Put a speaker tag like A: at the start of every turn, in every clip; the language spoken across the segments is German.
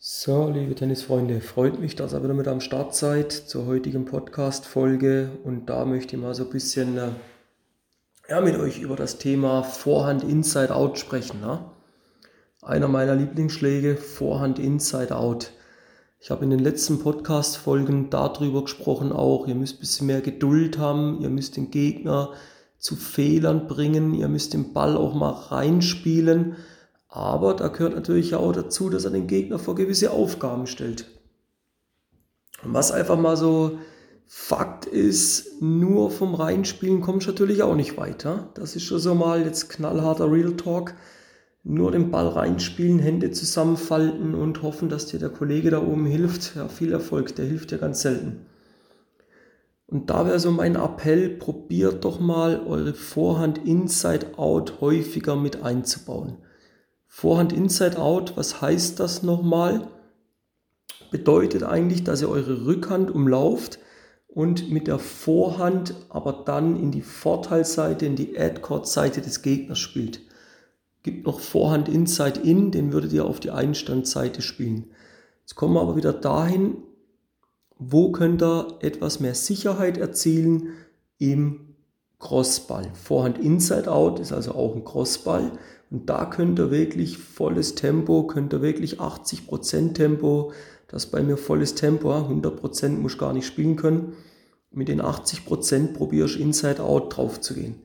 A: So, liebe Tennisfreunde, freut mich, dass ihr wieder mit am Start seid zur heutigen Podcast-Folge. Und da möchte ich mal so ein bisschen äh, ja, mit euch über das Thema Vorhand Inside Out sprechen. Ne? Einer meiner Lieblingsschläge, Vorhand Inside Out. Ich habe in den letzten Podcast-Folgen darüber gesprochen auch, ihr müsst ein bisschen mehr Geduld haben, ihr müsst den Gegner zu Fehlern bringen, ihr müsst den Ball auch mal reinspielen aber da gehört natürlich auch dazu, dass er den Gegner vor gewisse Aufgaben stellt. Und was einfach mal so Fakt ist, nur vom Reinspielen kommst du natürlich auch nicht weiter. Das ist schon so mal jetzt knallharter Real Talk. Nur den Ball reinspielen, Hände zusammenfalten und hoffen, dass dir der Kollege da oben hilft. Ja, viel Erfolg, der hilft dir ganz selten. Und da wäre so mein Appell, probiert doch mal eure Vorhand Inside Out häufiger mit einzubauen. Vorhand Inside Out, was heißt das nochmal? Bedeutet eigentlich, dass ihr eure Rückhand umlauft und mit der Vorhand aber dann in die Vorteilseite, in die Ad-Court-Seite des Gegners spielt. Gibt noch Vorhand Inside In, den würdet ihr auf die Einstandseite spielen. Jetzt kommen wir aber wieder dahin, wo könnt ihr etwas mehr Sicherheit erzielen im Crossball. Vorhand Inside Out ist also auch ein Crossball und da könnt ihr wirklich volles Tempo, könnt ihr wirklich 80% Tempo, das bei mir volles Tempo, 100% muss ich gar nicht spielen können. Mit den 80% probierst du Inside Out drauf zu gehen.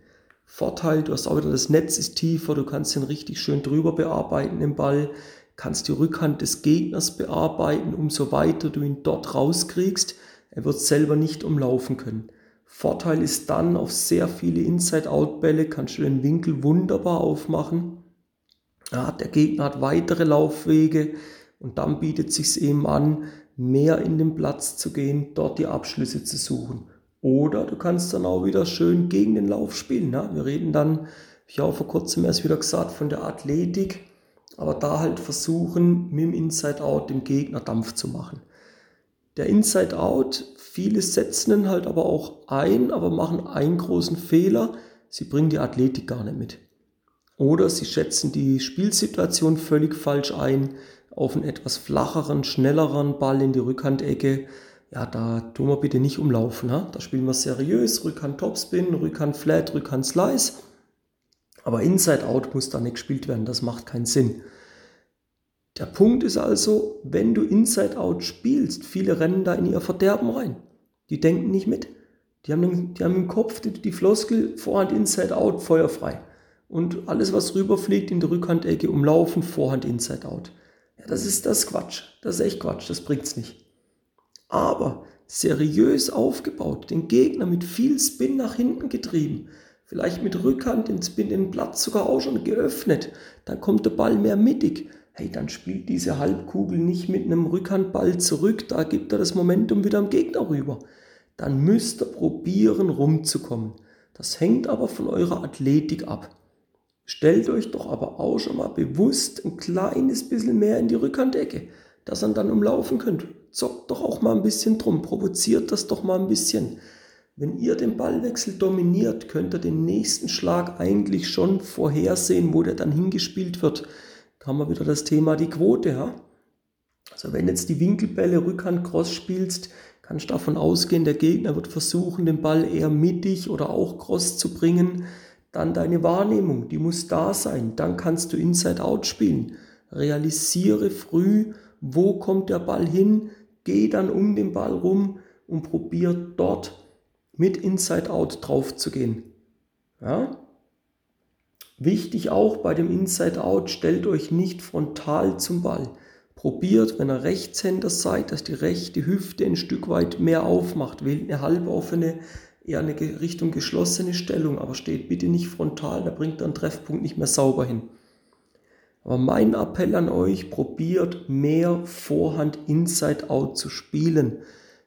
A: Vorteil, du hast auch wieder das Netz ist tiefer, du kannst den richtig schön drüber bearbeiten im Ball, kannst die Rückhand des Gegners bearbeiten, umso weiter du ihn dort rauskriegst, er wird selber nicht umlaufen können. Vorteil ist dann, auf sehr viele Inside-Out-Bälle kannst du den Winkel wunderbar aufmachen. Ja, der Gegner hat weitere Laufwege und dann bietet es sich eben an, mehr in den Platz zu gehen, dort die Abschlüsse zu suchen. Oder du kannst dann auch wieder schön gegen den Lauf spielen. Ja? Wir reden dann, habe ich auch vor kurzem erst wieder gesagt, von der Athletik, aber da halt versuchen, mit dem Inside-Out dem Gegner Dampf zu machen. Der Inside-Out, viele setzen ihn halt aber auch ein, aber machen einen großen Fehler. Sie bringen die Athletik gar nicht mit. Oder sie schätzen die Spielsituation völlig falsch ein auf einen etwas flacheren, schnelleren Ball in die Rückhandecke. Ja, da tun wir bitte nicht umlaufen. Ha? Da spielen wir seriös, Rückhand Topspin, Rückhand Flat, Rückhand Slice. Aber Inside Out muss da nicht gespielt werden, das macht keinen Sinn. Der Punkt ist also, wenn du Inside Out spielst, viele rennen da in ihr Verderben rein. Die denken nicht mit. Die haben, die haben im Kopf die, die Floskel Vorhand Inside Out feuerfrei. Und alles, was rüberfliegt in die Rückhandecke, umlaufen, Vorhand Inside Out. Ja, das ist das Quatsch. Das ist echt Quatsch. Das bringt's nicht. Aber seriös aufgebaut, den Gegner mit viel Spin nach hinten getrieben, vielleicht mit Rückhand den Spin, den Platz sogar auch schon geöffnet, dann kommt der Ball mehr mittig hey, dann spielt diese Halbkugel nicht mit einem Rückhandball zurück, da gibt er das Momentum wieder am Gegner rüber. Dann müsst ihr probieren, rumzukommen. Das hängt aber von eurer Athletik ab. Stellt euch doch aber auch schon mal bewusst ein kleines bisschen mehr in die Rückhandecke, dass ihr dann umlaufen könnt. Zockt doch auch mal ein bisschen drum, provoziert das doch mal ein bisschen. Wenn ihr den Ballwechsel dominiert, könnt ihr den nächsten Schlag eigentlich schon vorhersehen, wo der dann hingespielt wird haben wir wieder das Thema die Quote. Ja? Also wenn jetzt die Winkelbälle Rückhand Cross spielst, kannst du davon ausgehen, der Gegner wird versuchen, den Ball eher mittig oder auch Cross zu bringen. Dann deine Wahrnehmung, die muss da sein. Dann kannst du Inside Out spielen. Realisiere früh, wo kommt der Ball hin, geh dann um den Ball rum und probier dort mit Inside Out drauf zu gehen. Ja? Wichtig auch bei dem Inside Out, stellt euch nicht frontal zum Ball. Probiert, wenn ihr Rechtshänder seid, dass die rechte Hüfte ein Stück weit mehr aufmacht. Wählt eine halboffene, eher eine Richtung geschlossene Stellung, aber steht bitte nicht frontal, da bringt dann Treffpunkt nicht mehr sauber hin. Aber mein Appell an euch, probiert mehr Vorhand Inside Out zu spielen.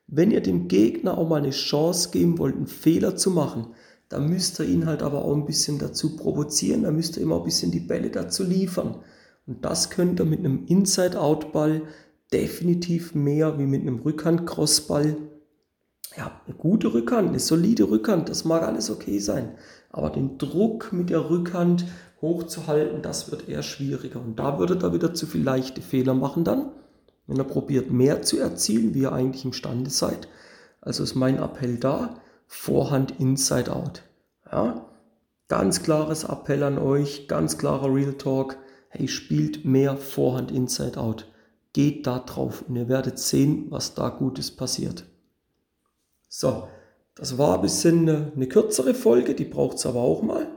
A: Wenn ihr dem Gegner auch mal eine Chance geben wollt, einen Fehler zu machen, da müsst ihr ihn halt aber auch ein bisschen dazu provozieren, da müsst ihr immer ein bisschen die Bälle dazu liefern. Und das könnt ihr mit einem Inside-Out-Ball definitiv mehr wie mit einem Rückhand-Crossball. Ja, eine gute Rückhand, eine solide Rückhand, das mag alles okay sein. Aber den Druck mit der Rückhand hochzuhalten, das wird eher schwieriger. Und da würdet ihr wieder zu viel leichte Fehler machen dann. wenn ihr probiert mehr zu erzielen, wie ihr eigentlich imstande seid. Also ist mein Appell da, Vorhand Inside Out. Ja? Ganz klares Appell an euch, ganz klarer Real Talk. Hey, spielt mehr Vorhand Inside Out. Geht da drauf und ihr werdet sehen, was da Gutes passiert. So, das war ein bisschen eine kürzere Folge, die braucht es aber auch mal.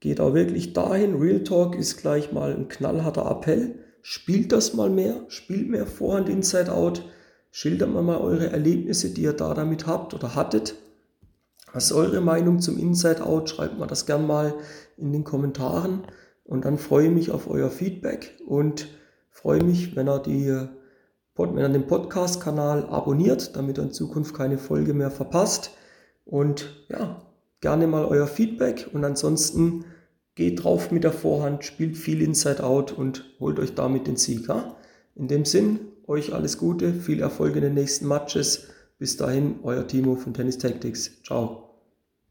A: Geht auch wirklich dahin. Real Talk ist gleich mal ein knallharter Appell. Spielt das mal mehr, spielt mehr Vorhand Inside Out. Schildert mal mal eure Erlebnisse, die ihr da damit habt oder hattet. Was ist eure Meinung zum Inside Out? Schreibt mal das gern mal in den Kommentaren. Und dann freue ich mich auf euer Feedback und freue mich, wenn ihr, die, wenn ihr den Podcast-Kanal abonniert, damit ihr in Zukunft keine Folge mehr verpasst. Und ja, gerne mal euer Feedback und ansonsten geht drauf mit der Vorhand, spielt viel Inside Out und holt euch damit den Sieg. Ja? In dem Sinn, euch alles Gute, viel Erfolg in den nächsten Matches. Bis dahin, euer Timo von Tennis Tactics. Ciao.